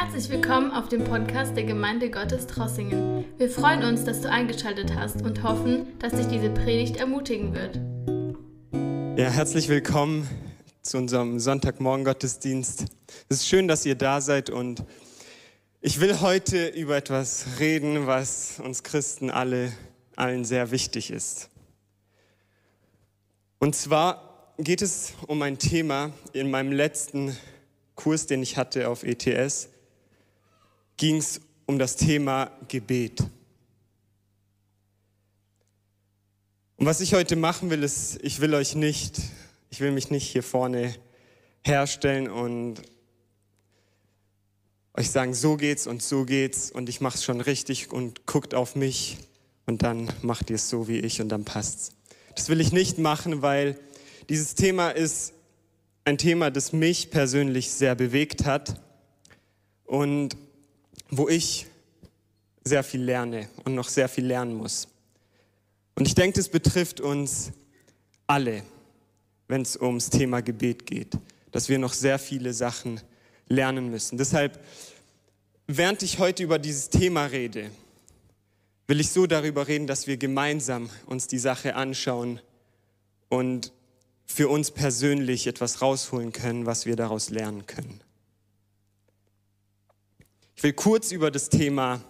Herzlich willkommen auf dem Podcast der Gemeinde Gottes Trossingen. Wir freuen uns, dass du eingeschaltet hast und hoffen, dass dich diese Predigt ermutigen wird. Ja, herzlich willkommen zu unserem Sonntagmorgen Gottesdienst. Es ist schön, dass ihr da seid und ich will heute über etwas reden, was uns Christen alle allen sehr wichtig ist. Und zwar geht es um ein Thema in meinem letzten Kurs, den ich hatte auf ETS, ging es um das Thema Gebet. Und was ich heute machen will, ist, ich will euch nicht, ich will mich nicht hier vorne herstellen und euch sagen, so geht's und so geht's und ich mach's schon richtig und guckt auf mich und dann macht ihr es so wie ich und dann passt's. Das will ich nicht machen, weil dieses Thema ist ein Thema, das mich persönlich sehr bewegt hat und wo ich sehr viel lerne und noch sehr viel lernen muss. Und ich denke, das betrifft uns alle, wenn es ums Thema Gebet geht, dass wir noch sehr viele Sachen lernen müssen. Deshalb, während ich heute über dieses Thema rede, will ich so darüber reden, dass wir gemeinsam uns die Sache anschauen und für uns persönlich etwas rausholen können, was wir daraus lernen können. Ich will kurz über das Thema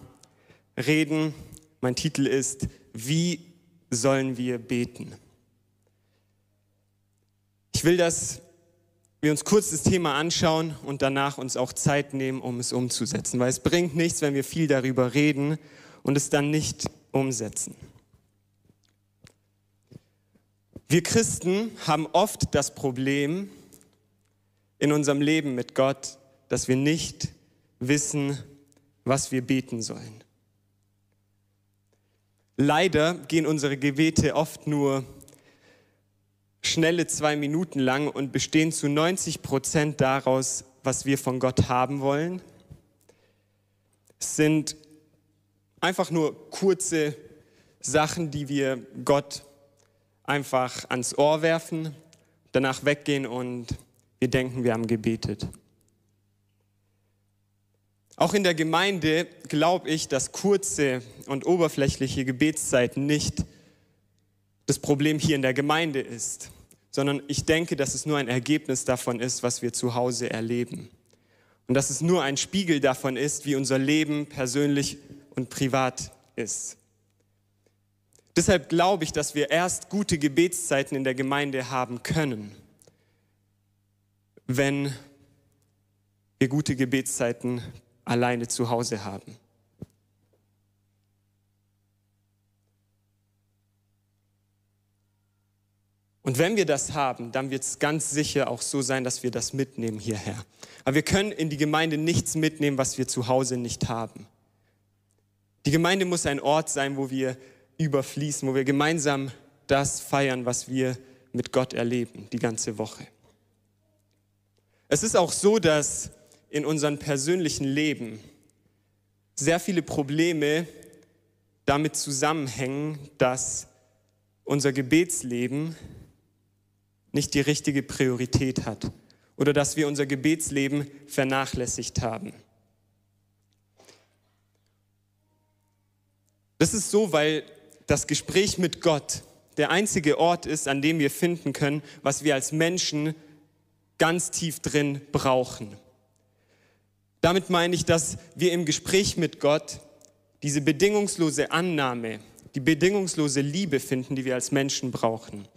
reden. Mein Titel ist, wie sollen wir beten? Ich will, dass wir uns kurz das Thema anschauen und danach uns auch Zeit nehmen, um es umzusetzen, weil es bringt nichts, wenn wir viel darüber reden und es dann nicht umsetzen. Wir Christen haben oft das Problem in unserem Leben mit Gott, dass wir nicht wissen, was wir beten sollen. Leider gehen unsere Gebete oft nur schnelle zwei Minuten lang und bestehen zu 90 Prozent daraus, was wir von Gott haben wollen. Es sind einfach nur kurze Sachen, die wir Gott einfach ans Ohr werfen, danach weggehen und wir denken, wir haben gebetet. Auch in der Gemeinde glaube ich, dass kurze und oberflächliche Gebetszeiten nicht das Problem hier in der Gemeinde ist, sondern ich denke, dass es nur ein Ergebnis davon ist, was wir zu Hause erleben. Und dass es nur ein Spiegel davon ist, wie unser Leben persönlich und privat ist. Deshalb glaube ich, dass wir erst gute Gebetszeiten in der Gemeinde haben können, wenn wir gute Gebetszeiten alleine zu Hause haben. Und wenn wir das haben, dann wird es ganz sicher auch so sein, dass wir das mitnehmen hierher. Aber wir können in die Gemeinde nichts mitnehmen, was wir zu Hause nicht haben. Die Gemeinde muss ein Ort sein, wo wir überfließen, wo wir gemeinsam das feiern, was wir mit Gott erleben, die ganze Woche. Es ist auch so, dass in unserem persönlichen Leben sehr viele Probleme damit zusammenhängen, dass unser Gebetsleben nicht die richtige Priorität hat oder dass wir unser Gebetsleben vernachlässigt haben. Das ist so, weil das Gespräch mit Gott der einzige Ort ist, an dem wir finden können, was wir als Menschen ganz tief drin brauchen. Damit meine ich, dass wir im Gespräch mit Gott diese bedingungslose Annahme, die bedingungslose Liebe finden, die wir als Menschen brauchen.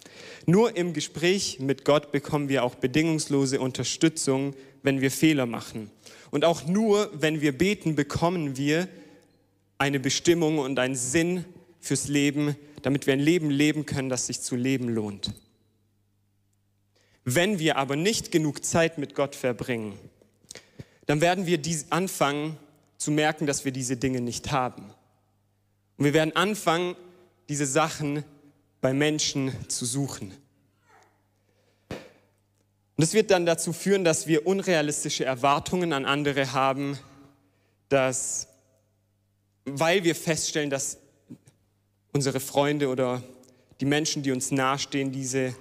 Nur im Gespräch mit Gott bekommen wir auch bedingungslose Unterstützung, wenn wir Fehler machen. Und auch nur, wenn wir beten, bekommen wir eine Bestimmung und einen Sinn fürs Leben, damit wir ein Leben leben können, das sich zu leben lohnt. Wenn wir aber nicht genug Zeit mit Gott verbringen, dann werden wir anfangen zu merken, dass wir diese Dinge nicht haben. Und wir werden anfangen, diese Sachen bei Menschen zu suchen. Und das wird dann dazu führen, dass wir unrealistische Erwartungen an andere haben, dass, weil wir feststellen, dass unsere Freunde oder die Menschen, die uns nahestehen, diese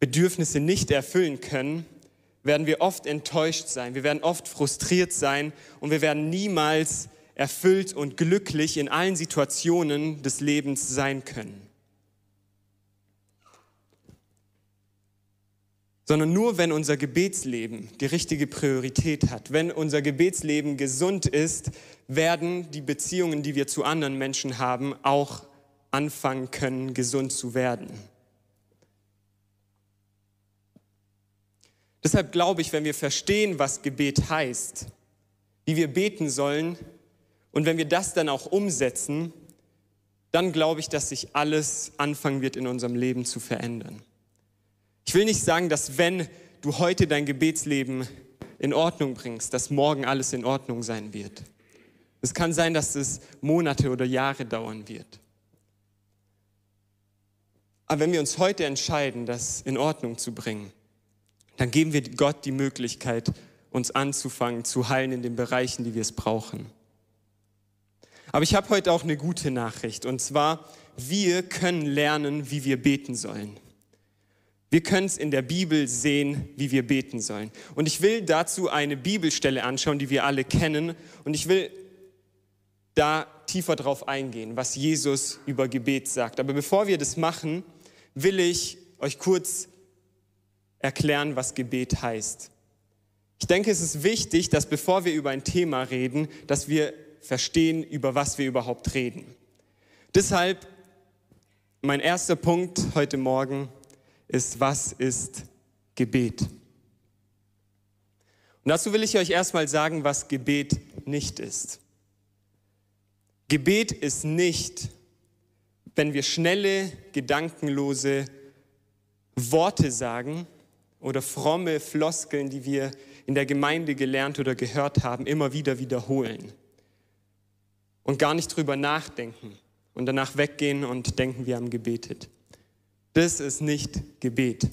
Bedürfnisse nicht erfüllen können, werden wir oft enttäuscht sein, wir werden oft frustriert sein und wir werden niemals erfüllt und glücklich in allen Situationen des Lebens sein können. Sondern nur wenn unser Gebetsleben die richtige Priorität hat, wenn unser Gebetsleben gesund ist, werden die Beziehungen, die wir zu anderen Menschen haben, auch anfangen können, gesund zu werden. Deshalb glaube ich, wenn wir verstehen, was Gebet heißt, wie wir beten sollen und wenn wir das dann auch umsetzen, dann glaube ich, dass sich alles anfangen wird in unserem Leben zu verändern. Ich will nicht sagen, dass wenn du heute dein Gebetsleben in Ordnung bringst, dass morgen alles in Ordnung sein wird. Es kann sein, dass es Monate oder Jahre dauern wird. Aber wenn wir uns heute entscheiden, das in Ordnung zu bringen, dann geben wir Gott die Möglichkeit, uns anzufangen zu heilen in den Bereichen, die wir es brauchen. Aber ich habe heute auch eine gute Nachricht und zwar, wir können lernen, wie wir beten sollen. Wir können es in der Bibel sehen, wie wir beten sollen. Und ich will dazu eine Bibelstelle anschauen, die wir alle kennen. Und ich will da tiefer drauf eingehen, was Jesus über Gebet sagt. Aber bevor wir das machen, will ich euch kurz erklären, was Gebet heißt. Ich denke, es ist wichtig, dass bevor wir über ein Thema reden, dass wir verstehen, über was wir überhaupt reden. Deshalb mein erster Punkt heute Morgen ist, was ist Gebet? Und dazu will ich euch erstmal sagen, was Gebet nicht ist. Gebet ist nicht, wenn wir schnelle, gedankenlose Worte sagen, oder fromme Floskeln, die wir in der Gemeinde gelernt oder gehört haben, immer wieder wiederholen und gar nicht drüber nachdenken und danach weggehen und denken, wir haben gebetet. Das ist nicht Gebet,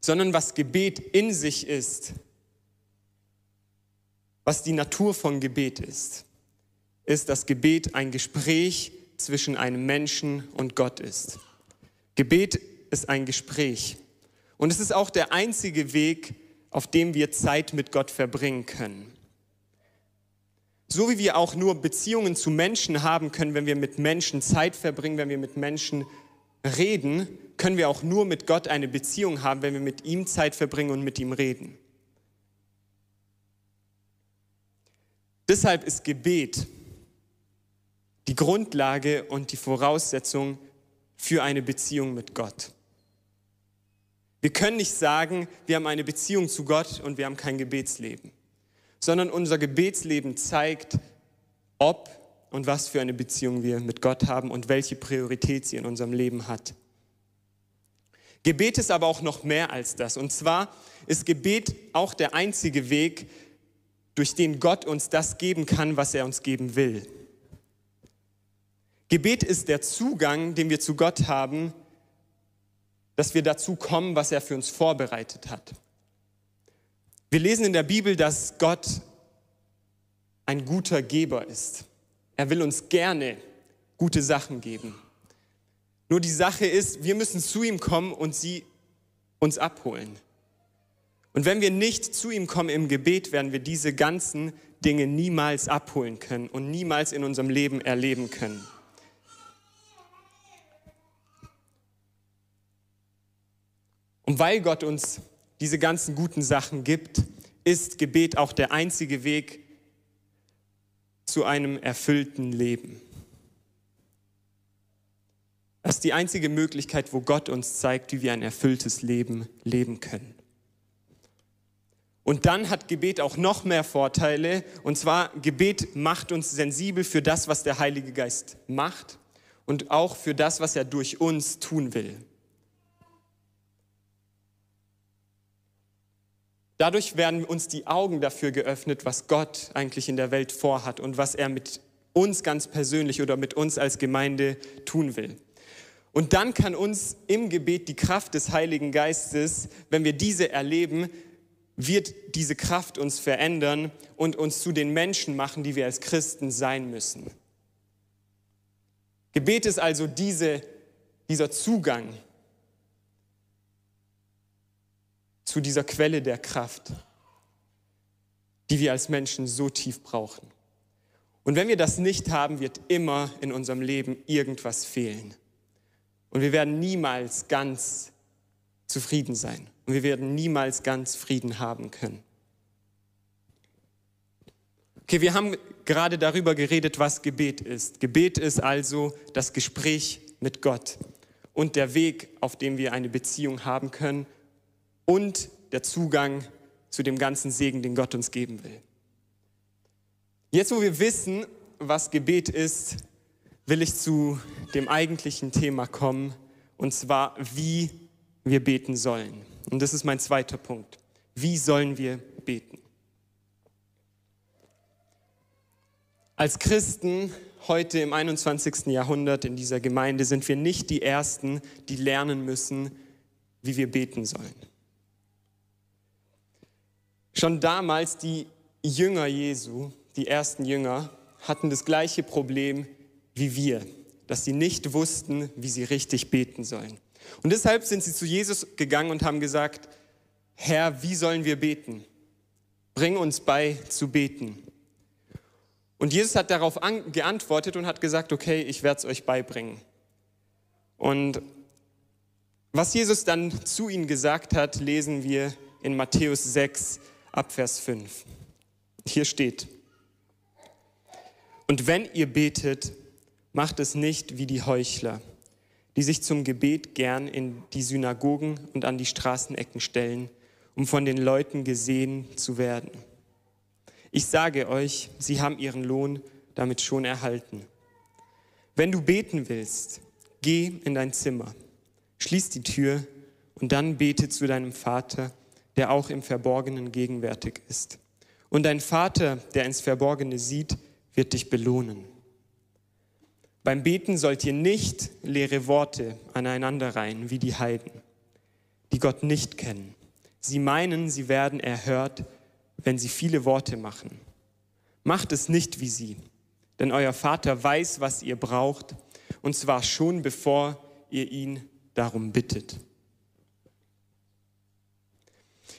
sondern was Gebet in sich ist, was die Natur von Gebet ist, ist, dass Gebet ein Gespräch zwischen einem Menschen und Gott ist. Gebet ist ein Gespräch. Und es ist auch der einzige Weg, auf dem wir Zeit mit Gott verbringen können. So wie wir auch nur Beziehungen zu Menschen haben können, wenn wir mit Menschen Zeit verbringen, wenn wir mit Menschen reden, können wir auch nur mit Gott eine Beziehung haben, wenn wir mit ihm Zeit verbringen und mit ihm reden. Deshalb ist Gebet die Grundlage und die Voraussetzung für eine Beziehung mit Gott. Wir können nicht sagen, wir haben eine Beziehung zu Gott und wir haben kein Gebetsleben, sondern unser Gebetsleben zeigt, ob und was für eine Beziehung wir mit Gott haben und welche Priorität sie in unserem Leben hat. Gebet ist aber auch noch mehr als das. Und zwar ist Gebet auch der einzige Weg, durch den Gott uns das geben kann, was er uns geben will. Gebet ist der Zugang, den wir zu Gott haben, dass wir dazu kommen, was er für uns vorbereitet hat. Wir lesen in der Bibel, dass Gott ein guter Geber ist. Er will uns gerne gute Sachen geben. Nur die Sache ist, wir müssen zu ihm kommen und sie uns abholen. Und wenn wir nicht zu ihm kommen im Gebet, werden wir diese ganzen Dinge niemals abholen können und niemals in unserem Leben erleben können. Und weil Gott uns diese ganzen guten Sachen gibt, ist Gebet auch der einzige Weg zu einem erfüllten Leben. Das ist die einzige Möglichkeit, wo Gott uns zeigt, wie wir ein erfülltes Leben leben können. Und dann hat Gebet auch noch mehr Vorteile. Und zwar, Gebet macht uns sensibel für das, was der Heilige Geist macht und auch für das, was er durch uns tun will. Dadurch werden uns die Augen dafür geöffnet, was Gott eigentlich in der Welt vorhat und was er mit uns ganz persönlich oder mit uns als Gemeinde tun will. Und dann kann uns im Gebet die Kraft des Heiligen Geistes, wenn wir diese erleben, wird diese Kraft uns verändern und uns zu den Menschen machen, die wir als Christen sein müssen. Gebet ist also diese, dieser Zugang zu dieser Quelle der Kraft, die wir als Menschen so tief brauchen. Und wenn wir das nicht haben, wird immer in unserem Leben irgendwas fehlen. Und wir werden niemals ganz zufrieden sein. Und wir werden niemals ganz Frieden haben können. Okay, wir haben gerade darüber geredet, was Gebet ist. Gebet ist also das Gespräch mit Gott und der Weg, auf dem wir eine Beziehung haben können und der Zugang zu dem ganzen Segen, den Gott uns geben will. Jetzt, wo wir wissen, was Gebet ist, will ich zu dem eigentlichen Thema kommen, und zwar, wie wir beten sollen. Und das ist mein zweiter Punkt. Wie sollen wir beten? Als Christen heute im 21. Jahrhundert in dieser Gemeinde sind wir nicht die Ersten, die lernen müssen, wie wir beten sollen. Schon damals die Jünger Jesu, die ersten Jünger, hatten das gleiche Problem wie wir, dass sie nicht wussten, wie sie richtig beten sollen. Und deshalb sind sie zu Jesus gegangen und haben gesagt, Herr, wie sollen wir beten? Bring uns bei zu beten. Und Jesus hat darauf geantwortet und hat gesagt, okay, ich werde es euch beibringen. Und was Jesus dann zu ihnen gesagt hat, lesen wir in Matthäus 6 ab Vers 5. Hier steht, und wenn ihr betet, macht es nicht wie die Heuchler, die sich zum Gebet gern in die Synagogen und an die Straßenecken stellen, um von den Leuten gesehen zu werden. Ich sage euch, sie haben ihren Lohn damit schon erhalten. Wenn du beten willst, geh in dein Zimmer, schließ die Tür und dann bete zu deinem Vater, der auch im Verborgenen gegenwärtig ist. Und dein Vater, der ins Verborgene sieht, wird dich belohnen. Beim Beten sollt ihr nicht leere Worte aneinander reihen wie die Heiden, die Gott nicht kennen. Sie meinen, sie werden erhört, wenn sie viele Worte machen. Macht es nicht wie sie, denn euer Vater weiß, was ihr braucht, und zwar schon bevor ihr ihn darum bittet.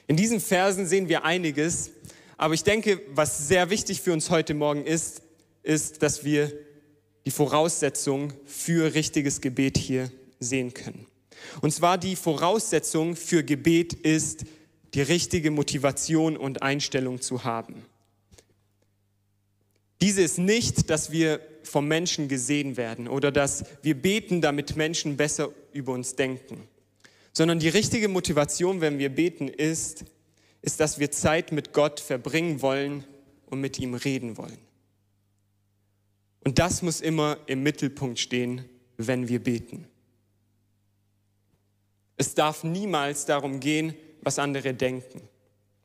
In diesen Versen sehen wir einiges, aber ich denke, was sehr wichtig für uns heute Morgen ist, ist, dass wir die Voraussetzung für richtiges Gebet hier sehen können. Und zwar die Voraussetzung für Gebet ist die richtige Motivation und Einstellung zu haben. Diese ist nicht, dass wir vom Menschen gesehen werden oder dass wir beten, damit Menschen besser über uns denken, sondern die richtige Motivation, wenn wir beten, ist, ist, dass wir Zeit mit Gott verbringen wollen und mit ihm reden wollen. Und das muss immer im Mittelpunkt stehen, wenn wir beten. Es darf niemals darum gehen, was andere denken,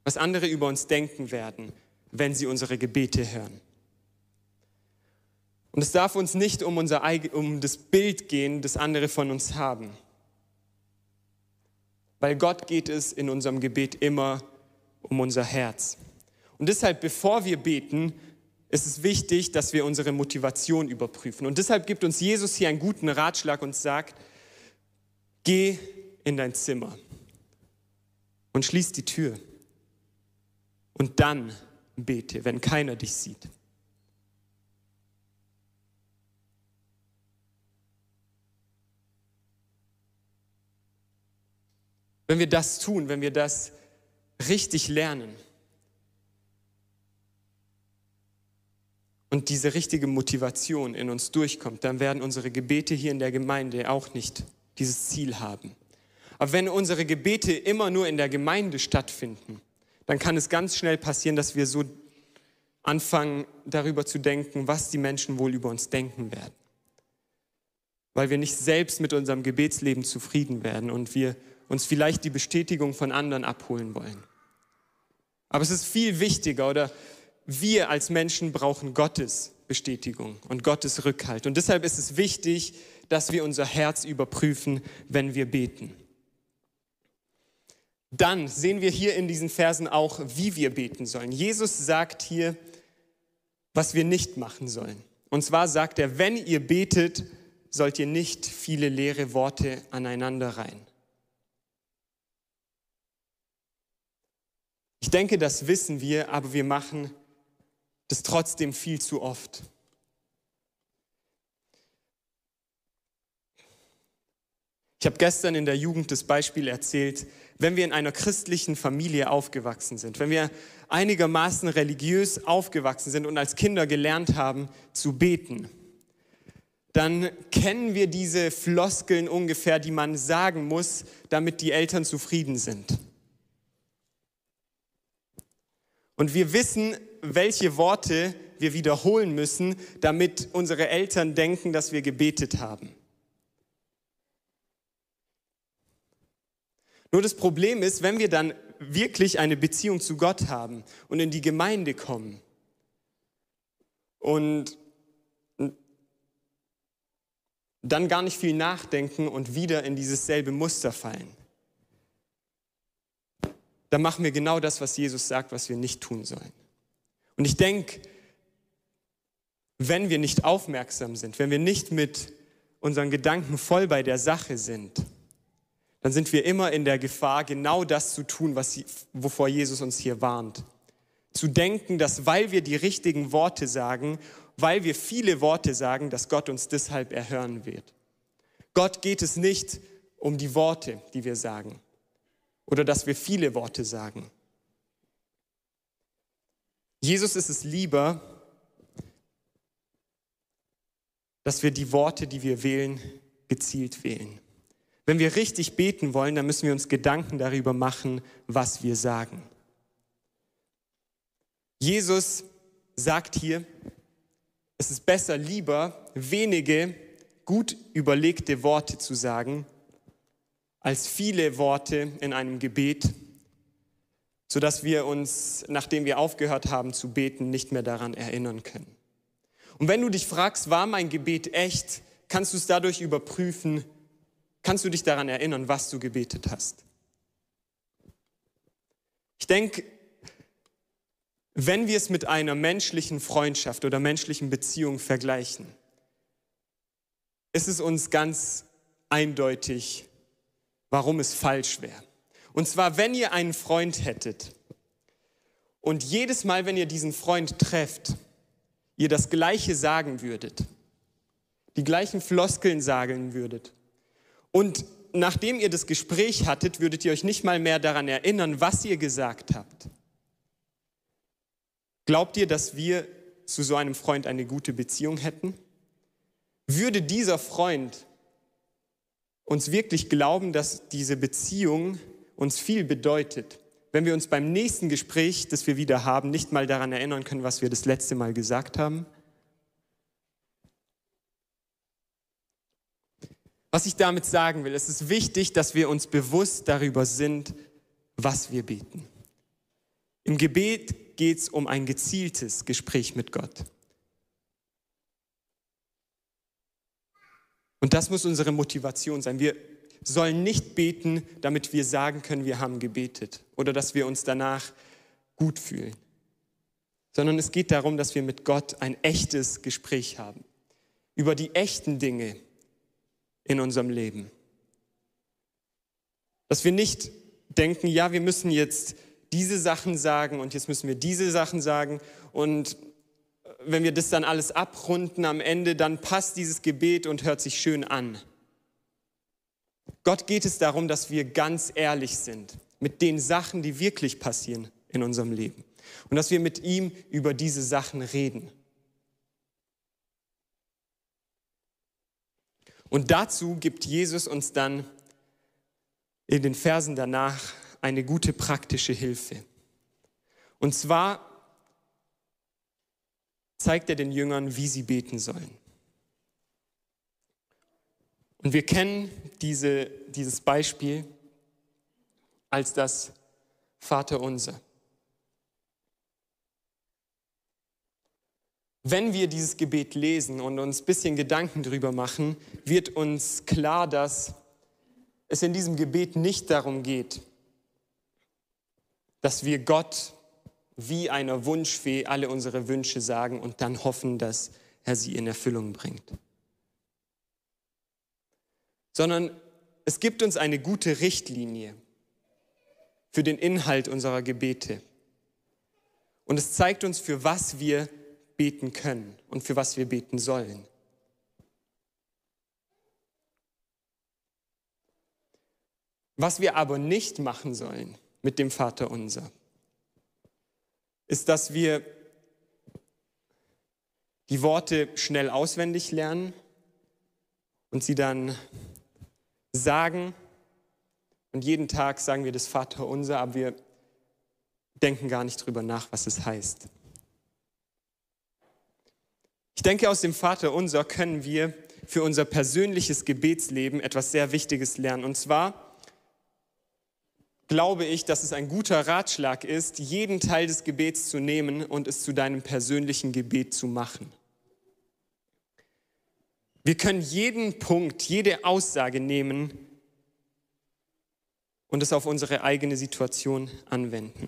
was andere über uns denken werden, wenn sie unsere Gebete hören. Und es darf uns nicht um, unser, um das Bild gehen, das andere von uns haben. Weil Gott geht es in unserem Gebet immer um unser Herz. Und deshalb, bevor wir beten, ist es wichtig, dass wir unsere Motivation überprüfen. Und deshalb gibt uns Jesus hier einen guten Ratschlag und sagt, geh in dein Zimmer und schließ die Tür. Und dann bete, wenn keiner dich sieht. Wenn wir das tun, wenn wir das richtig lernen und diese richtige Motivation in uns durchkommt, dann werden unsere Gebete hier in der Gemeinde auch nicht dieses Ziel haben. Aber wenn unsere Gebete immer nur in der Gemeinde stattfinden, dann kann es ganz schnell passieren, dass wir so anfangen darüber zu denken, was die Menschen wohl über uns denken werden. Weil wir nicht selbst mit unserem Gebetsleben zufrieden werden und wir uns vielleicht die Bestätigung von anderen abholen wollen. Aber es ist viel wichtiger oder wir als Menschen brauchen Gottes Bestätigung und Gottes Rückhalt. Und deshalb ist es wichtig, dass wir unser Herz überprüfen, wenn wir beten. Dann sehen wir hier in diesen Versen auch, wie wir beten sollen. Jesus sagt hier, was wir nicht machen sollen. Und zwar sagt er, wenn ihr betet, sollt ihr nicht viele leere Worte aneinander reihen. Ich denke, das wissen wir, aber wir machen das trotzdem viel zu oft. Ich habe gestern in der Jugend das Beispiel erzählt, wenn wir in einer christlichen Familie aufgewachsen sind, wenn wir einigermaßen religiös aufgewachsen sind und als Kinder gelernt haben zu beten, dann kennen wir diese Floskeln ungefähr, die man sagen muss, damit die Eltern zufrieden sind. Und wir wissen, welche Worte wir wiederholen müssen, damit unsere Eltern denken, dass wir gebetet haben. Nur das Problem ist, wenn wir dann wirklich eine Beziehung zu Gott haben und in die Gemeinde kommen und dann gar nicht viel nachdenken und wieder in dieses selbe Muster fallen, dann machen wir genau das, was Jesus sagt, was wir nicht tun sollen. Und ich denke, wenn wir nicht aufmerksam sind, wenn wir nicht mit unseren Gedanken voll bei der Sache sind, dann sind wir immer in der Gefahr, genau das zu tun, was, wovor Jesus uns hier warnt. Zu denken, dass weil wir die richtigen Worte sagen, weil wir viele Worte sagen, dass Gott uns deshalb erhören wird. Gott geht es nicht um die Worte, die wir sagen oder dass wir viele Worte sagen. Jesus ist es lieber, dass wir die Worte, die wir wählen, gezielt wählen. Wenn wir richtig beten wollen, dann müssen wir uns Gedanken darüber machen, was wir sagen. Jesus sagt hier, es ist besser, lieber wenige gut überlegte Worte zu sagen, als viele Worte in einem Gebet, sodass wir uns, nachdem wir aufgehört haben zu beten, nicht mehr daran erinnern können. Und wenn du dich fragst, war mein Gebet echt, kannst du es dadurch überprüfen, kannst du dich daran erinnern, was du gebetet hast. Ich denke, wenn wir es mit einer menschlichen Freundschaft oder menschlichen Beziehung vergleichen, ist es uns ganz eindeutig, warum es falsch wäre. Und zwar, wenn ihr einen Freund hättet und jedes Mal, wenn ihr diesen Freund trefft, ihr das Gleiche sagen würdet, die gleichen Floskeln sagen würdet und nachdem ihr das Gespräch hattet, würdet ihr euch nicht mal mehr daran erinnern, was ihr gesagt habt. Glaubt ihr, dass wir zu so einem Freund eine gute Beziehung hätten? Würde dieser Freund uns wirklich glauben, dass diese Beziehung uns viel bedeutet, wenn wir uns beim nächsten Gespräch, das wir wieder haben, nicht mal daran erinnern können, was wir das letzte Mal gesagt haben? Was ich damit sagen will, es ist wichtig, dass wir uns bewusst darüber sind, was wir beten. Im Gebet geht es um ein gezieltes Gespräch mit Gott. Und das muss unsere Motivation sein. Wir sollen nicht beten, damit wir sagen können, wir haben gebetet oder dass wir uns danach gut fühlen, sondern es geht darum, dass wir mit Gott ein echtes Gespräch haben über die echten Dinge, in unserem Leben. Dass wir nicht denken, ja, wir müssen jetzt diese Sachen sagen und jetzt müssen wir diese Sachen sagen und wenn wir das dann alles abrunden am Ende, dann passt dieses Gebet und hört sich schön an. Gott geht es darum, dass wir ganz ehrlich sind mit den Sachen, die wirklich passieren in unserem Leben und dass wir mit ihm über diese Sachen reden. Und dazu gibt Jesus uns dann in den Versen danach eine gute praktische Hilfe. Und zwar zeigt er den Jüngern, wie sie beten sollen. Und wir kennen diese, dieses Beispiel als das Vaterunser. Wenn wir dieses Gebet lesen und uns ein bisschen Gedanken darüber machen, wird uns klar, dass es in diesem Gebet nicht darum geht, dass wir Gott wie einer Wunschfee alle unsere Wünsche sagen und dann hoffen, dass er sie in Erfüllung bringt. Sondern es gibt uns eine gute Richtlinie für den Inhalt unserer Gebete. Und es zeigt uns, für was wir beten können und für was wir beten sollen. Was wir aber nicht machen sollen mit dem Vater unser, ist, dass wir die Worte schnell auswendig lernen und sie dann sagen. Und jeden Tag sagen wir das Vater unser, aber wir denken gar nicht drüber nach, was es heißt. Ich denke, aus dem Vater unser können wir für unser persönliches Gebetsleben etwas sehr Wichtiges lernen. Und zwar glaube ich, dass es ein guter Ratschlag ist, jeden Teil des Gebets zu nehmen und es zu deinem persönlichen Gebet zu machen. Wir können jeden Punkt, jede Aussage nehmen und es auf unsere eigene Situation anwenden.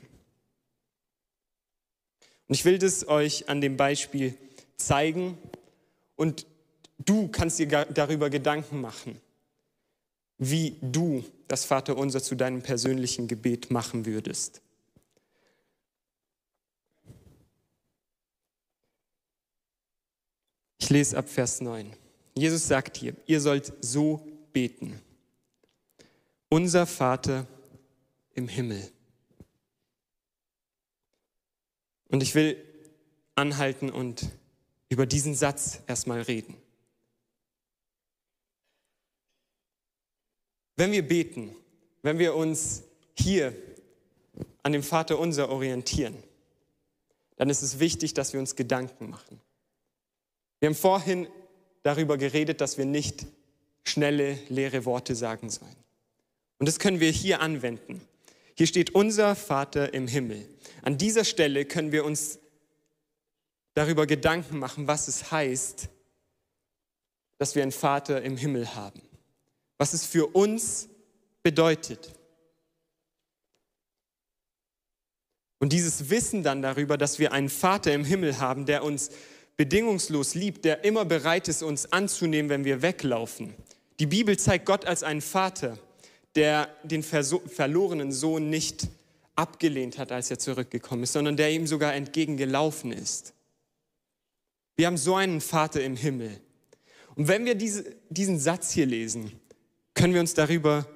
Und ich will das euch an dem Beispiel zeigen und du kannst dir darüber Gedanken machen, wie du das Vaterunser zu deinem persönlichen Gebet machen würdest. Ich lese ab Vers 9. Jesus sagt hier, ihr sollt so beten. Unser Vater im Himmel. Und ich will anhalten und über diesen Satz erstmal reden. Wenn wir beten, wenn wir uns hier an dem Vater unser orientieren, dann ist es wichtig, dass wir uns Gedanken machen. Wir haben vorhin darüber geredet, dass wir nicht schnelle, leere Worte sagen sollen. Und das können wir hier anwenden. Hier steht unser Vater im Himmel. An dieser Stelle können wir uns darüber Gedanken machen, was es heißt, dass wir einen Vater im Himmel haben was es für uns bedeutet. Und dieses Wissen dann darüber, dass wir einen Vater im Himmel haben, der uns bedingungslos liebt, der immer bereit ist, uns anzunehmen, wenn wir weglaufen. Die Bibel zeigt Gott als einen Vater, der den verlorenen Sohn nicht abgelehnt hat, als er zurückgekommen ist, sondern der ihm sogar entgegengelaufen ist. Wir haben so einen Vater im Himmel. Und wenn wir diese, diesen Satz hier lesen, können wir uns darüber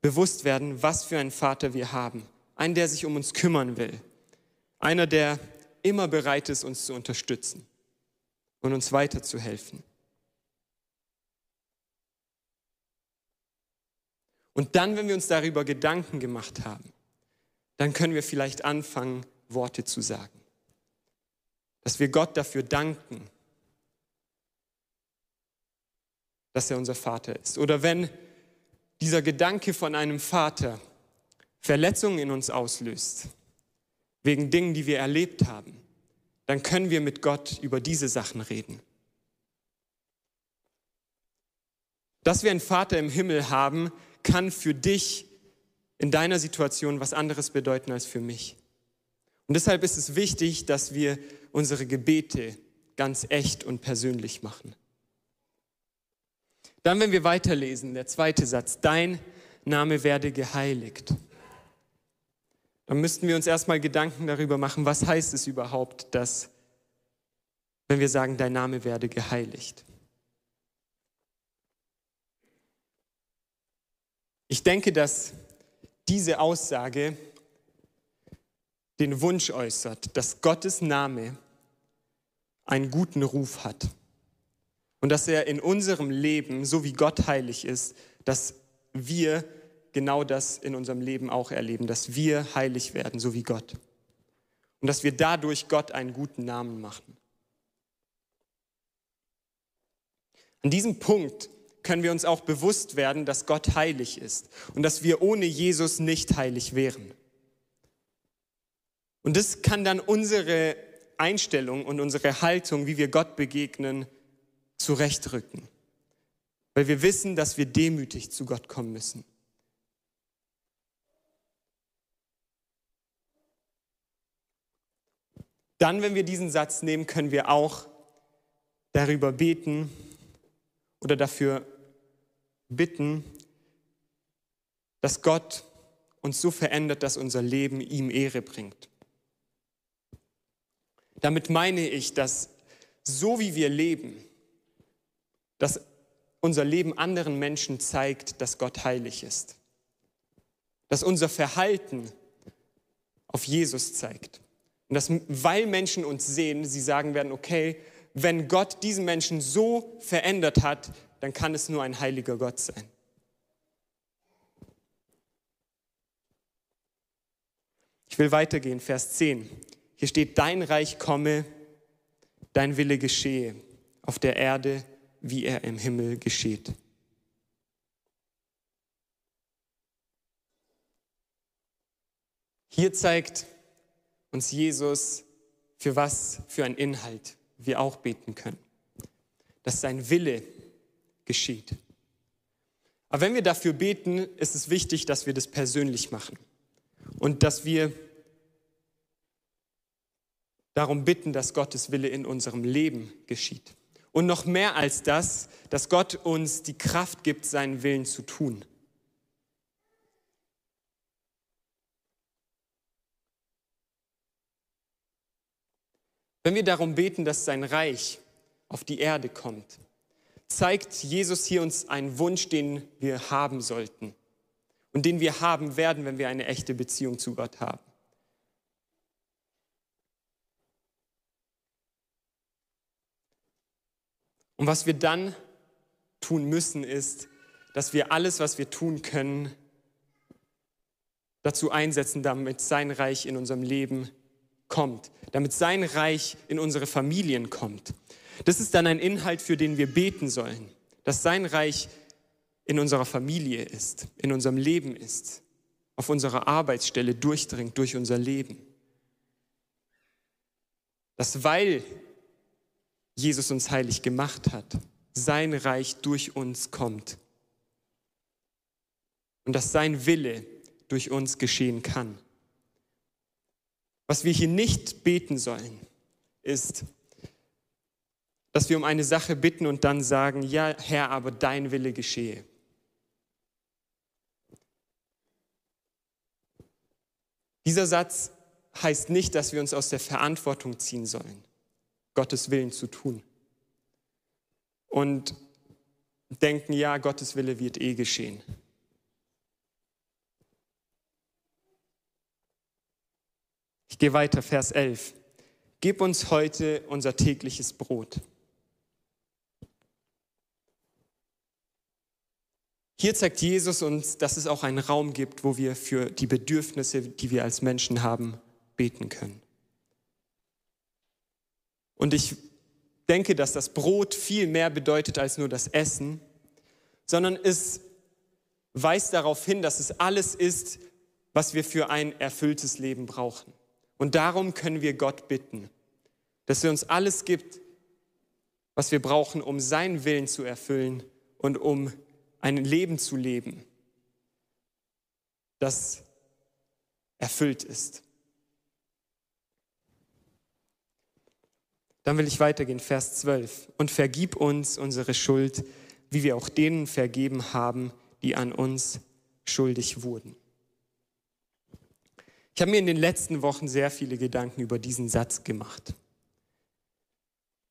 bewusst werden, was für einen Vater wir haben. Einen, der sich um uns kümmern will. Einer, der immer bereit ist, uns zu unterstützen und uns weiterzuhelfen. Und dann, wenn wir uns darüber Gedanken gemacht haben, dann können wir vielleicht anfangen, Worte zu sagen. Dass wir Gott dafür danken, dass er unser Vater ist. Oder wenn dieser Gedanke von einem Vater Verletzungen in uns auslöst, wegen Dingen, die wir erlebt haben, dann können wir mit Gott über diese Sachen reden. Dass wir einen Vater im Himmel haben, kann für dich in deiner Situation was anderes bedeuten als für mich. Und deshalb ist es wichtig, dass wir unsere Gebete ganz echt und persönlich machen. Dann, wenn wir weiterlesen, der zweite Satz, dein Name werde geheiligt. Dann müssten wir uns erstmal Gedanken darüber machen, was heißt es überhaupt, dass, wenn wir sagen, dein Name werde geheiligt. Ich denke, dass diese Aussage den Wunsch äußert, dass Gottes Name einen guten Ruf hat. Und dass er in unserem Leben, so wie Gott heilig ist, dass wir genau das in unserem Leben auch erleben, dass wir heilig werden, so wie Gott. Und dass wir dadurch Gott einen guten Namen machen. An diesem Punkt können wir uns auch bewusst werden, dass Gott heilig ist und dass wir ohne Jesus nicht heilig wären. Und das kann dann unsere Einstellung und unsere Haltung, wie wir Gott begegnen, zurechtrücken, weil wir wissen, dass wir demütig zu Gott kommen müssen. Dann, wenn wir diesen Satz nehmen, können wir auch darüber beten oder dafür bitten, dass Gott uns so verändert, dass unser Leben ihm Ehre bringt. Damit meine ich, dass so wie wir leben, dass unser Leben anderen Menschen zeigt, dass Gott heilig ist. Dass unser Verhalten auf Jesus zeigt. Und dass, weil Menschen uns sehen, sie sagen werden, okay, wenn Gott diesen Menschen so verändert hat, dann kann es nur ein heiliger Gott sein. Ich will weitergehen, Vers 10. Hier steht, dein Reich komme, dein Wille geschehe auf der Erde, wie er im Himmel geschieht. Hier zeigt uns Jesus, für was für ein Inhalt wir auch beten können. Dass sein Wille geschieht. Aber wenn wir dafür beten, ist es wichtig, dass wir das persönlich machen und dass wir darum bitten, dass Gottes Wille in unserem Leben geschieht. Und noch mehr als das, dass Gott uns die Kraft gibt, seinen Willen zu tun. Wenn wir darum beten, dass sein Reich auf die Erde kommt, zeigt Jesus hier uns einen Wunsch, den wir haben sollten und den wir haben werden, wenn wir eine echte Beziehung zu Gott haben. Und was wir dann tun müssen, ist, dass wir alles, was wir tun können, dazu einsetzen, damit sein Reich in unserem Leben kommt, damit sein Reich in unsere Familien kommt. Das ist dann ein Inhalt, für den wir beten sollen, dass sein Reich in unserer Familie ist, in unserem Leben ist, auf unserer Arbeitsstelle durchdringt durch unser Leben. Dass weil Jesus uns heilig gemacht hat, sein Reich durch uns kommt. Und dass sein Wille durch uns geschehen kann. Was wir hier nicht beten sollen, ist, dass wir um eine Sache bitten und dann sagen, ja Herr, aber dein Wille geschehe. Dieser Satz heißt nicht, dass wir uns aus der Verantwortung ziehen sollen, Gottes Willen zu tun. Und denken, ja, Gottes Wille wird eh geschehen. Ich gehe weiter, Vers 11. Gib uns heute unser tägliches Brot. Hier zeigt Jesus uns, dass es auch einen Raum gibt, wo wir für die Bedürfnisse, die wir als Menschen haben, beten können. Und ich denke, dass das Brot viel mehr bedeutet als nur das Essen, sondern es weist darauf hin, dass es alles ist, was wir für ein erfülltes Leben brauchen. Und darum können wir Gott bitten, dass er uns alles gibt, was wir brauchen, um seinen Willen zu erfüllen und um ein Leben zu leben, das erfüllt ist. Dann will ich weitergehen, Vers 12. Und vergib uns unsere Schuld, wie wir auch denen vergeben haben, die an uns schuldig wurden. Ich habe mir in den letzten Wochen sehr viele Gedanken über diesen Satz gemacht.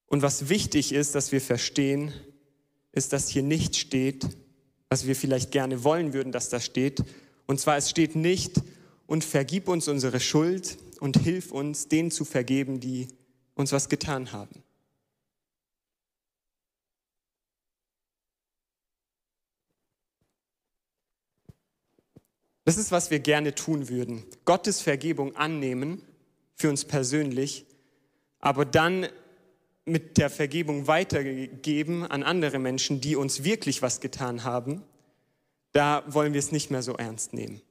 Und was wichtig ist, dass wir verstehen, ist, dass hier nicht steht, was wir vielleicht gerne wollen würden, dass da steht. Und zwar, es steht nicht, und vergib uns unsere Schuld und hilf uns, denen zu vergeben, die uns was getan haben. Das ist, was wir gerne tun würden. Gottes Vergebung annehmen für uns persönlich, aber dann mit der Vergebung weitergeben an andere Menschen, die uns wirklich was getan haben, da wollen wir es nicht mehr so ernst nehmen.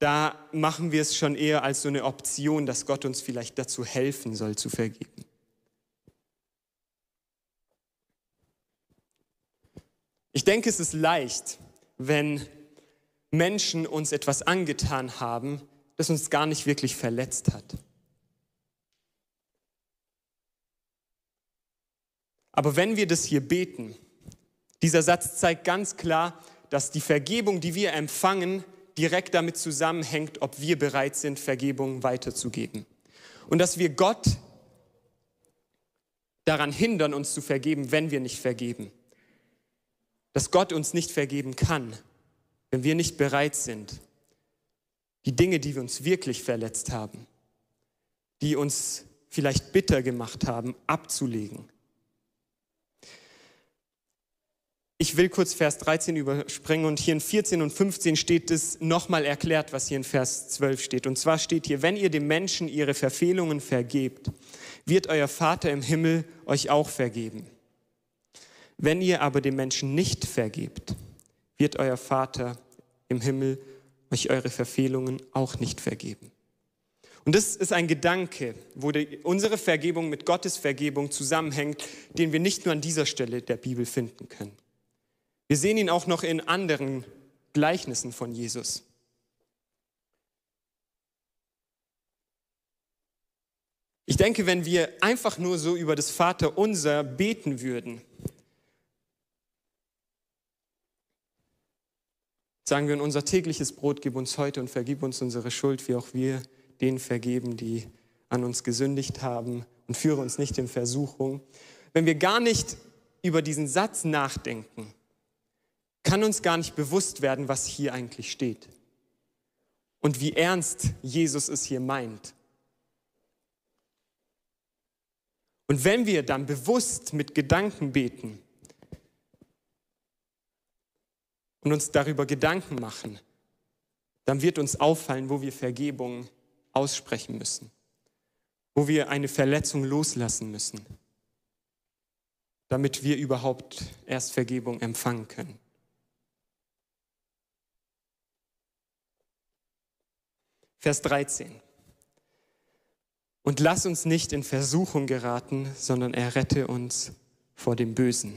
Da machen wir es schon eher als so eine Option, dass Gott uns vielleicht dazu helfen soll zu vergeben. Ich denke, es ist leicht, wenn Menschen uns etwas angetan haben, das uns gar nicht wirklich verletzt hat. Aber wenn wir das hier beten, dieser Satz zeigt ganz klar, dass die Vergebung, die wir empfangen, direkt damit zusammenhängt, ob wir bereit sind, Vergebung weiterzugeben. Und dass wir Gott daran hindern, uns zu vergeben, wenn wir nicht vergeben. Dass Gott uns nicht vergeben kann, wenn wir nicht bereit sind, die Dinge, die wir uns wirklich verletzt haben, die uns vielleicht bitter gemacht haben, abzulegen. Ich will kurz Vers 13 überspringen und hier in 14 und 15 steht es nochmal erklärt, was hier in Vers 12 steht. Und zwar steht hier, wenn ihr dem Menschen ihre Verfehlungen vergebt, wird euer Vater im Himmel euch auch vergeben. Wenn ihr aber dem Menschen nicht vergebt, wird euer Vater im Himmel euch eure Verfehlungen auch nicht vergeben. Und das ist ein Gedanke, wo die, unsere Vergebung mit Gottes Vergebung zusammenhängt, den wir nicht nur an dieser Stelle der Bibel finden können. Wir sehen ihn auch noch in anderen Gleichnissen von Jesus. Ich denke, wenn wir einfach nur so über das Vaterunser beten würden, sagen wir, unser tägliches Brot gib uns heute und vergib uns unsere Schuld, wie auch wir denen vergeben, die an uns gesündigt haben und führe uns nicht in Versuchung. Wenn wir gar nicht über diesen Satz nachdenken, kann uns gar nicht bewusst werden, was hier eigentlich steht und wie ernst Jesus es hier meint. Und wenn wir dann bewusst mit Gedanken beten und uns darüber Gedanken machen, dann wird uns auffallen, wo wir Vergebung aussprechen müssen, wo wir eine Verletzung loslassen müssen, damit wir überhaupt erst Vergebung empfangen können. Vers 13. Und lass uns nicht in Versuchung geraten, sondern errette uns vor dem Bösen.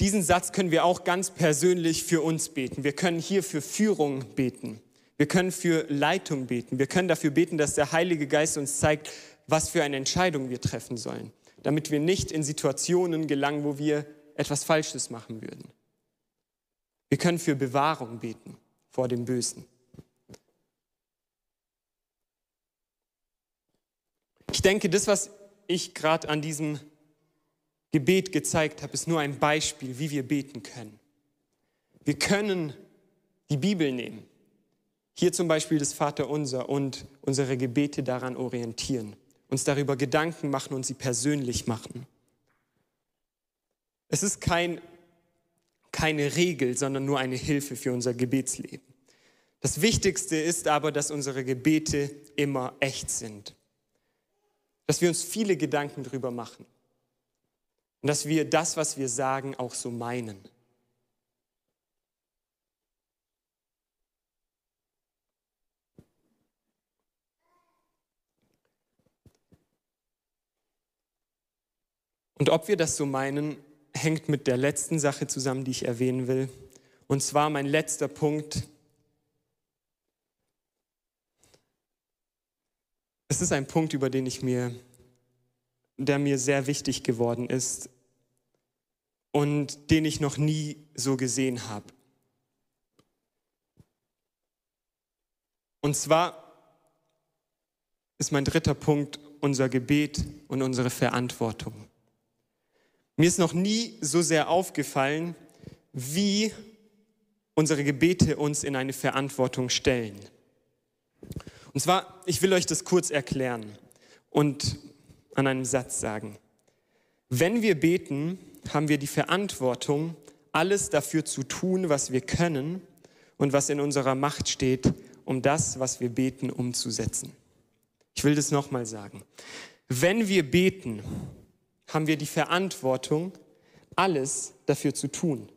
Diesen Satz können wir auch ganz persönlich für uns beten. Wir können hier für Führung beten. Wir können für Leitung beten. Wir können dafür beten, dass der Heilige Geist uns zeigt, was für eine Entscheidung wir treffen sollen, damit wir nicht in Situationen gelangen, wo wir etwas Falsches machen würden. Wir können für Bewahrung beten vor dem Bösen. Ich denke, das, was ich gerade an diesem Gebet gezeigt habe, ist nur ein Beispiel, wie wir beten können. Wir können die Bibel nehmen, hier zum Beispiel das Vaterunser und unsere Gebete daran orientieren, uns darüber Gedanken machen und sie persönlich machen. Es ist kein, keine Regel, sondern nur eine Hilfe für unser Gebetsleben. Das Wichtigste ist aber, dass unsere Gebete immer echt sind dass wir uns viele Gedanken darüber machen und dass wir das, was wir sagen, auch so meinen. Und ob wir das so meinen, hängt mit der letzten Sache zusammen, die ich erwähnen will. Und zwar mein letzter Punkt Es ist ein Punkt, über den ich mir, der mir sehr wichtig geworden ist und den ich noch nie so gesehen habe. Und zwar ist mein dritter Punkt unser Gebet und unsere Verantwortung. Mir ist noch nie so sehr aufgefallen, wie unsere Gebete uns in eine Verantwortung stellen. Und zwar, ich will euch das kurz erklären und an einem Satz sagen. Wenn wir beten, haben wir die Verantwortung, alles dafür zu tun, was wir können und was in unserer Macht steht, um das, was wir beten, umzusetzen. Ich will das nochmal sagen. Wenn wir beten, haben wir die Verantwortung, alles dafür zu tun,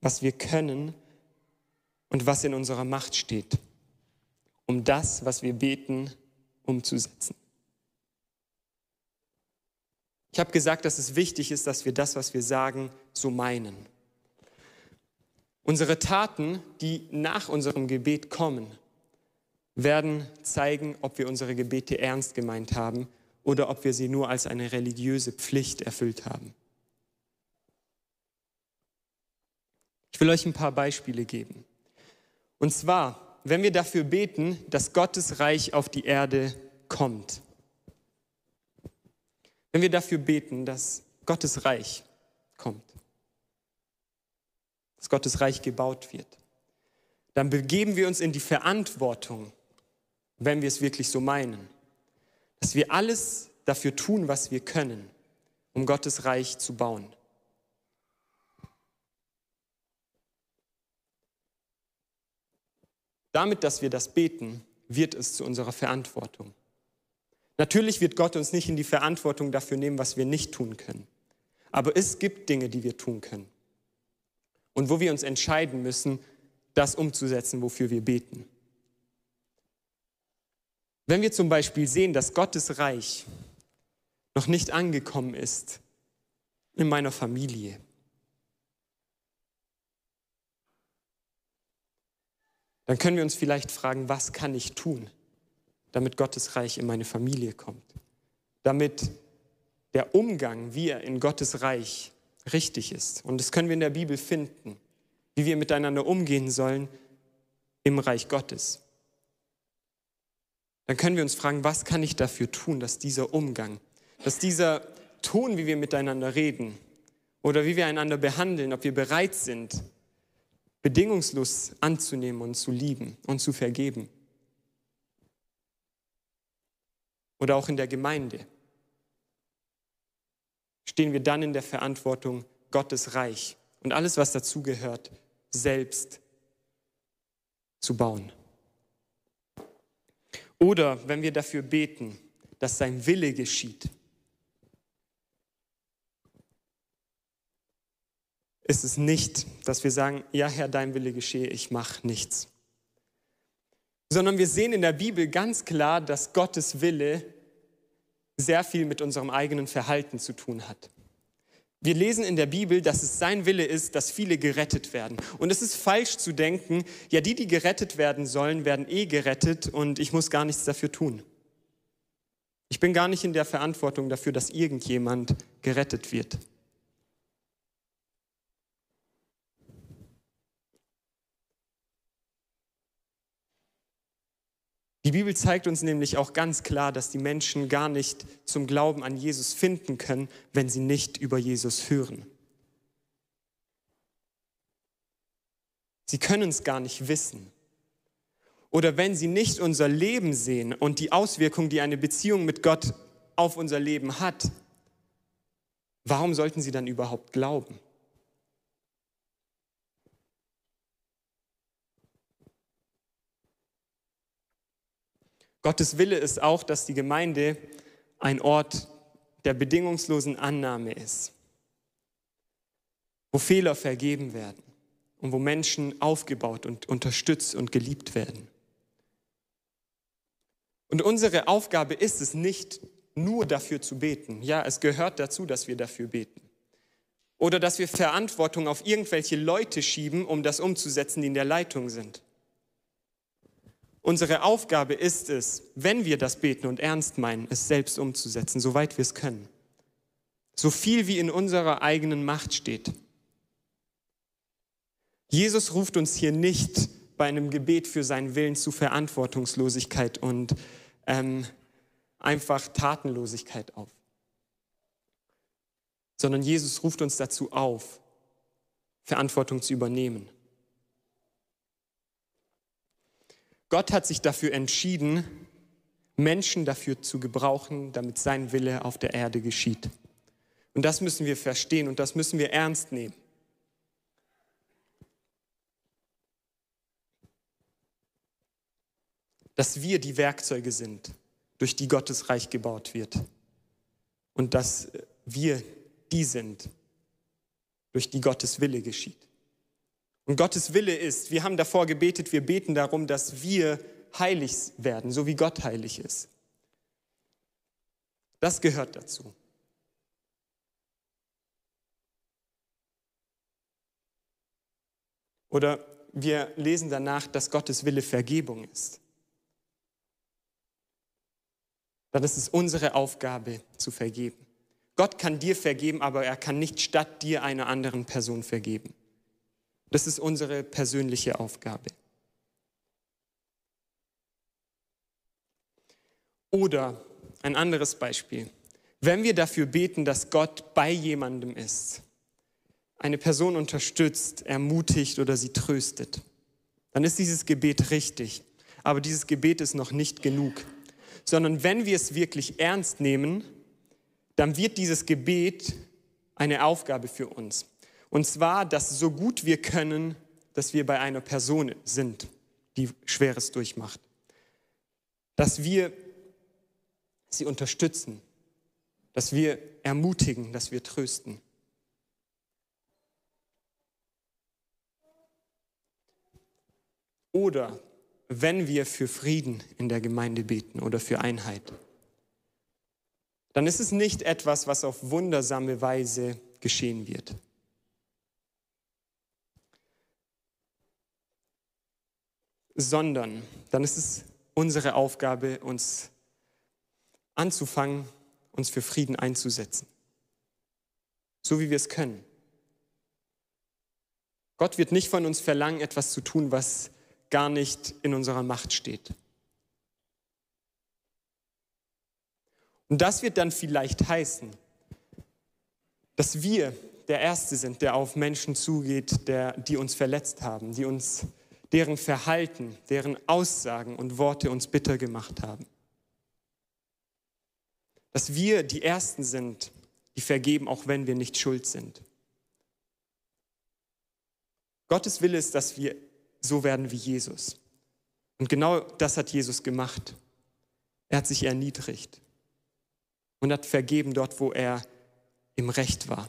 was wir können und was in unserer Macht steht um das, was wir beten, umzusetzen. Ich habe gesagt, dass es wichtig ist, dass wir das, was wir sagen, so meinen. Unsere Taten, die nach unserem Gebet kommen, werden zeigen, ob wir unsere Gebete ernst gemeint haben oder ob wir sie nur als eine religiöse Pflicht erfüllt haben. Ich will euch ein paar Beispiele geben. Und zwar wenn wir dafür beten, dass Gottes Reich auf die Erde kommt. wenn wir dafür beten, dass Gottes Reich kommt, dass Gottes Reich gebaut wird, dann begeben wir uns in die Verantwortung, wenn wir es wirklich so meinen, dass wir alles dafür tun, was wir können, um Gottes Reich zu bauen. Damit, dass wir das beten, wird es zu unserer Verantwortung. Natürlich wird Gott uns nicht in die Verantwortung dafür nehmen, was wir nicht tun können. Aber es gibt Dinge, die wir tun können. Und wo wir uns entscheiden müssen, das umzusetzen, wofür wir beten. Wenn wir zum Beispiel sehen, dass Gottes Reich noch nicht angekommen ist in meiner Familie, dann können wir uns vielleicht fragen, was kann ich tun, damit Gottes Reich in meine Familie kommt, damit der Umgang, wie er in Gottes Reich richtig ist. Und das können wir in der Bibel finden wie wir miteinander umgehen sollen im Reich Gottes. Dann können wir uns fragen, was kann ich dafür tun, dass dieser Umgang, dass dieser Ton, wie wir miteinander reden oder wie wir einander behandeln, ob wir bereit sind, bedingungslos anzunehmen und zu lieben und zu vergeben. Oder auch in der Gemeinde. Stehen wir dann in der Verantwortung, Gottes Reich und alles, was dazugehört, selbst zu bauen. Oder wenn wir dafür beten, dass sein Wille geschieht, ist es nicht, dass wir sagen, ja Herr, dein Wille geschehe, ich mache nichts. Sondern wir sehen in der Bibel ganz klar, dass Gottes Wille sehr viel mit unserem eigenen Verhalten zu tun hat. Wir lesen in der Bibel, dass es sein Wille ist, dass viele gerettet werden. Und es ist falsch zu denken, ja, die, die gerettet werden sollen, werden eh gerettet und ich muss gar nichts dafür tun. Ich bin gar nicht in der Verantwortung dafür, dass irgendjemand gerettet wird. Die Bibel zeigt uns nämlich auch ganz klar, dass die Menschen gar nicht zum Glauben an Jesus finden können, wenn sie nicht über Jesus hören. Sie können es gar nicht wissen. Oder wenn sie nicht unser Leben sehen und die Auswirkungen, die eine Beziehung mit Gott auf unser Leben hat, warum sollten sie dann überhaupt glauben? Gottes Wille ist auch, dass die Gemeinde ein Ort der bedingungslosen Annahme ist, wo Fehler vergeben werden und wo Menschen aufgebaut und unterstützt und geliebt werden. Und unsere Aufgabe ist es nicht nur dafür zu beten. Ja, es gehört dazu, dass wir dafür beten. Oder dass wir Verantwortung auf irgendwelche Leute schieben, um das umzusetzen, die in der Leitung sind. Unsere Aufgabe ist es, wenn wir das beten und ernst meinen, es selbst umzusetzen, soweit wir es können. So viel wie in unserer eigenen Macht steht. Jesus ruft uns hier nicht bei einem Gebet für seinen Willen zu Verantwortungslosigkeit und ähm, einfach Tatenlosigkeit auf, sondern Jesus ruft uns dazu auf, Verantwortung zu übernehmen. Gott hat sich dafür entschieden, Menschen dafür zu gebrauchen, damit sein Wille auf der Erde geschieht. Und das müssen wir verstehen und das müssen wir ernst nehmen. Dass wir die Werkzeuge sind, durch die Gottes Reich gebaut wird. Und dass wir die sind, durch die Gottes Wille geschieht. Und Gottes Wille ist, wir haben davor gebetet, wir beten darum, dass wir heilig werden, so wie Gott heilig ist. Das gehört dazu. Oder wir lesen danach, dass Gottes Wille Vergebung ist. Dann ist es unsere Aufgabe zu vergeben. Gott kann dir vergeben, aber er kann nicht statt dir einer anderen Person vergeben. Das ist unsere persönliche Aufgabe. Oder ein anderes Beispiel. Wenn wir dafür beten, dass Gott bei jemandem ist, eine Person unterstützt, ermutigt oder sie tröstet, dann ist dieses Gebet richtig. Aber dieses Gebet ist noch nicht genug, sondern wenn wir es wirklich ernst nehmen, dann wird dieses Gebet eine Aufgabe für uns. Und zwar, dass so gut wir können, dass wir bei einer Person sind, die Schweres durchmacht. Dass wir sie unterstützen, dass wir ermutigen, dass wir trösten. Oder wenn wir für Frieden in der Gemeinde beten oder für Einheit, dann ist es nicht etwas, was auf wundersame Weise geschehen wird. Sondern dann ist es unsere Aufgabe, uns anzufangen, uns für Frieden einzusetzen. So wie wir es können. Gott wird nicht von uns verlangen, etwas zu tun, was gar nicht in unserer Macht steht. Und das wird dann vielleicht heißen, dass wir der Erste sind, der auf Menschen zugeht, der, die uns verletzt haben, die uns deren Verhalten, deren Aussagen und Worte uns bitter gemacht haben. Dass wir die Ersten sind, die vergeben, auch wenn wir nicht schuld sind. Gottes Wille ist, dass wir so werden wie Jesus. Und genau das hat Jesus gemacht. Er hat sich erniedrigt und hat vergeben dort, wo er im Recht war.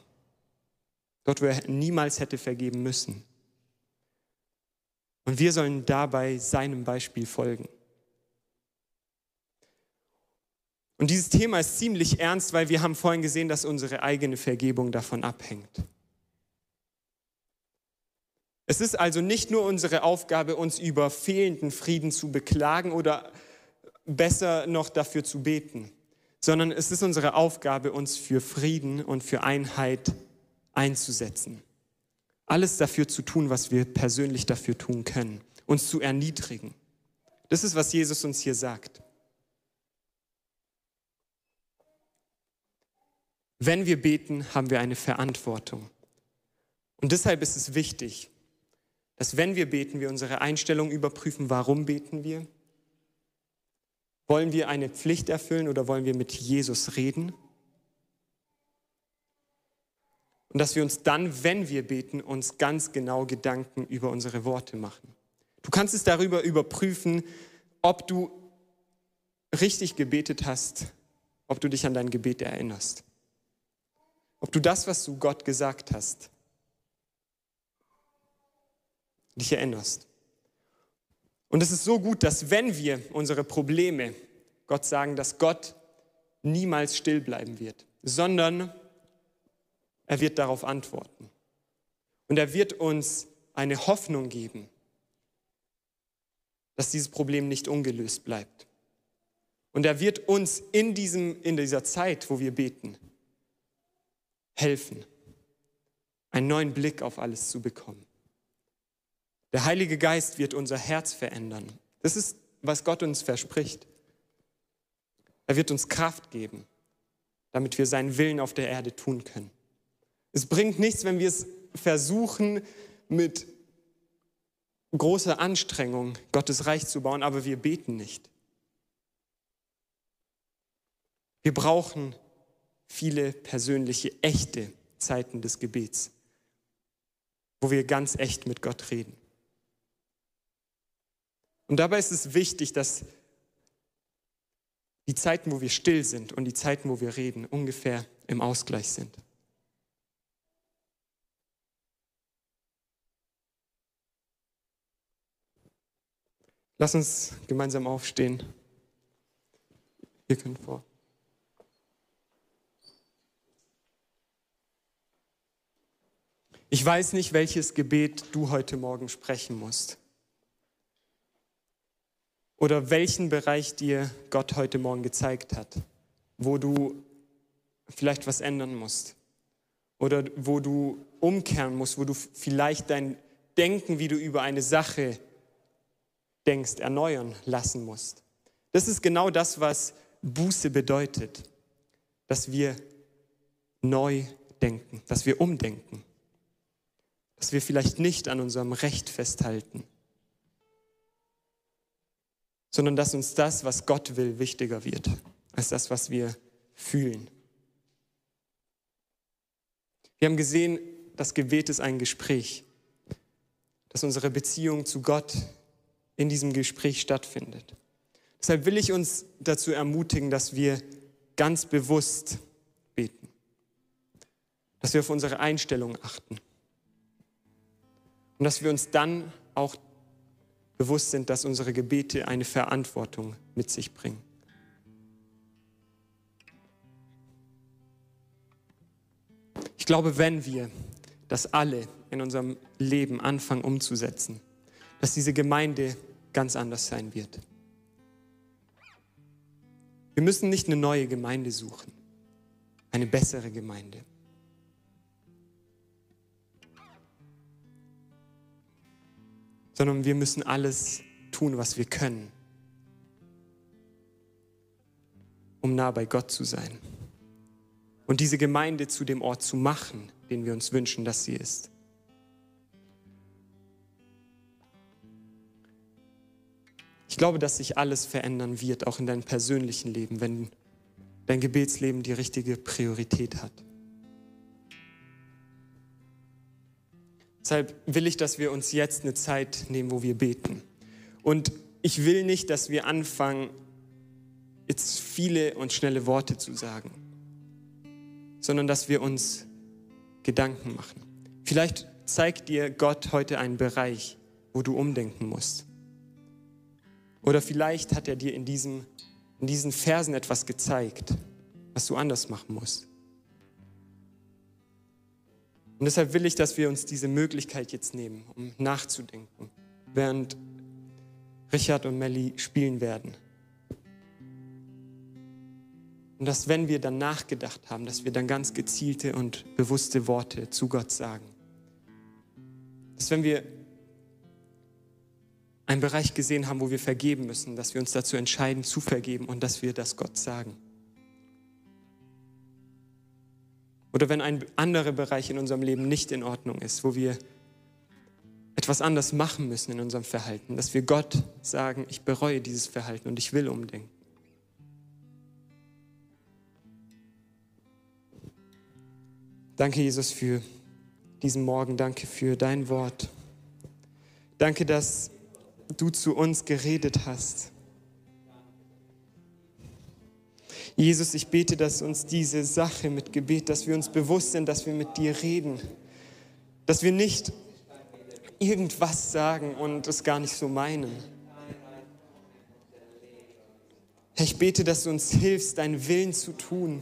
Dort, wo er niemals hätte vergeben müssen. Und wir sollen dabei seinem Beispiel folgen. Und dieses Thema ist ziemlich ernst, weil wir haben vorhin gesehen, dass unsere eigene Vergebung davon abhängt. Es ist also nicht nur unsere Aufgabe, uns über fehlenden Frieden zu beklagen oder besser noch dafür zu beten, sondern es ist unsere Aufgabe, uns für Frieden und für Einheit einzusetzen. Alles dafür zu tun, was wir persönlich dafür tun können, uns zu erniedrigen. Das ist, was Jesus uns hier sagt. Wenn wir beten, haben wir eine Verantwortung. Und deshalb ist es wichtig, dass wenn wir beten, wir unsere Einstellung überprüfen, warum beten wir? Wollen wir eine Pflicht erfüllen oder wollen wir mit Jesus reden? Und dass wir uns dann, wenn wir beten, uns ganz genau Gedanken über unsere Worte machen. Du kannst es darüber überprüfen, ob du richtig gebetet hast, ob du dich an dein Gebet erinnerst. Ob du das, was du Gott gesagt hast, dich erinnerst. Und es ist so gut, dass wenn wir unsere Probleme Gott sagen, dass Gott niemals still bleiben wird, sondern er wird darauf antworten. Und er wird uns eine Hoffnung geben, dass dieses Problem nicht ungelöst bleibt. Und er wird uns in, diesem, in dieser Zeit, wo wir beten, helfen, einen neuen Blick auf alles zu bekommen. Der Heilige Geist wird unser Herz verändern. Das ist, was Gott uns verspricht. Er wird uns Kraft geben, damit wir seinen Willen auf der Erde tun können. Es bringt nichts, wenn wir es versuchen, mit großer Anstrengung Gottes Reich zu bauen, aber wir beten nicht. Wir brauchen viele persönliche, echte Zeiten des Gebets, wo wir ganz echt mit Gott reden. Und dabei ist es wichtig, dass die Zeiten, wo wir still sind und die Zeiten, wo wir reden, ungefähr im Ausgleich sind. Lass uns gemeinsam aufstehen. Wir können vor. Ich weiß nicht, welches Gebet du heute Morgen sprechen musst oder welchen Bereich dir Gott heute Morgen gezeigt hat, wo du vielleicht was ändern musst oder wo du umkehren musst, wo du vielleicht dein Denken, wie du über eine Sache denkst, erneuern lassen musst. Das ist genau das, was Buße bedeutet. dass wir neu denken, dass wir umdenken, dass wir vielleicht nicht an unserem Recht festhalten, sondern dass uns das, was Gott will, wichtiger wird als das, was wir fühlen. Wir haben gesehen, das Gebet ist ein Gespräch, dass unsere Beziehung zu Gott in diesem Gespräch stattfindet. Deshalb will ich uns dazu ermutigen, dass wir ganz bewusst beten, dass wir auf unsere Einstellung achten und dass wir uns dann auch bewusst sind, dass unsere Gebete eine Verantwortung mit sich bringen. Ich glaube, wenn wir das alle in unserem Leben anfangen umzusetzen, dass diese Gemeinde ganz anders sein wird. Wir müssen nicht eine neue Gemeinde suchen, eine bessere Gemeinde. sondern wir müssen alles tun, was wir können, um nah bei Gott zu sein und diese Gemeinde zu dem Ort zu machen, den wir uns wünschen, dass sie ist. Ich glaube, dass sich alles verändern wird, auch in deinem persönlichen Leben, wenn dein Gebetsleben die richtige Priorität hat. Deshalb will ich, dass wir uns jetzt eine Zeit nehmen, wo wir beten. Und ich will nicht, dass wir anfangen, jetzt viele und schnelle Worte zu sagen, sondern dass wir uns Gedanken machen. Vielleicht zeigt dir Gott heute einen Bereich, wo du umdenken musst. Oder vielleicht hat er dir in, diesem, in diesen Versen etwas gezeigt, was du anders machen musst. Und deshalb will ich, dass wir uns diese Möglichkeit jetzt nehmen, um nachzudenken, während Richard und Melly spielen werden. Und dass, wenn wir dann nachgedacht haben, dass wir dann ganz gezielte und bewusste Worte zu Gott sagen. Dass, wenn wir einen Bereich gesehen haben, wo wir vergeben müssen, dass wir uns dazu entscheiden, zu vergeben und dass wir das Gott sagen. Oder wenn ein anderer Bereich in unserem Leben nicht in Ordnung ist, wo wir etwas anders machen müssen in unserem Verhalten, dass wir Gott sagen, ich bereue dieses Verhalten und ich will umdenken. Danke, Jesus, für diesen Morgen. Danke für dein Wort. Danke, dass du zu uns geredet hast. Jesus, ich bete, dass uns diese Sache mit Gebet, dass wir uns bewusst sind, dass wir mit dir reden, dass wir nicht irgendwas sagen und es gar nicht so meinen. Ich bete, dass du uns hilfst, deinen Willen zu tun.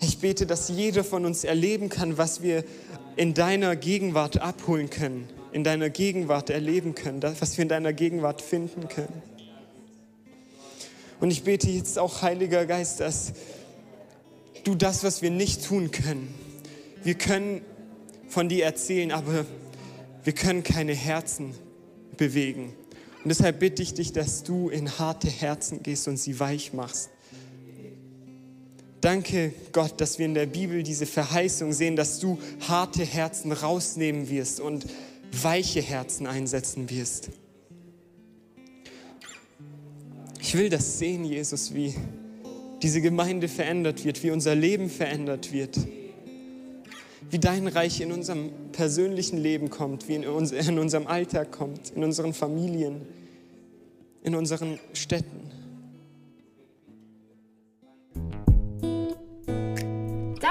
Ich bete, dass jeder von uns erleben kann, was wir in deiner Gegenwart abholen können, in deiner Gegenwart erleben können, was wir in deiner Gegenwart finden können. Und ich bete jetzt auch, Heiliger Geist, dass du das, was wir nicht tun können, wir können von dir erzählen, aber wir können keine Herzen bewegen. Und deshalb bitte ich dich, dass du in harte Herzen gehst und sie weich machst. Danke, Gott, dass wir in der Bibel diese Verheißung sehen, dass du harte Herzen rausnehmen wirst und weiche Herzen einsetzen wirst. Ich will das sehen, Jesus, wie diese Gemeinde verändert wird, wie unser Leben verändert wird, wie dein Reich in unserem persönlichen Leben kommt, wie in, uns, in unserem Alltag kommt, in unseren Familien, in unseren Städten.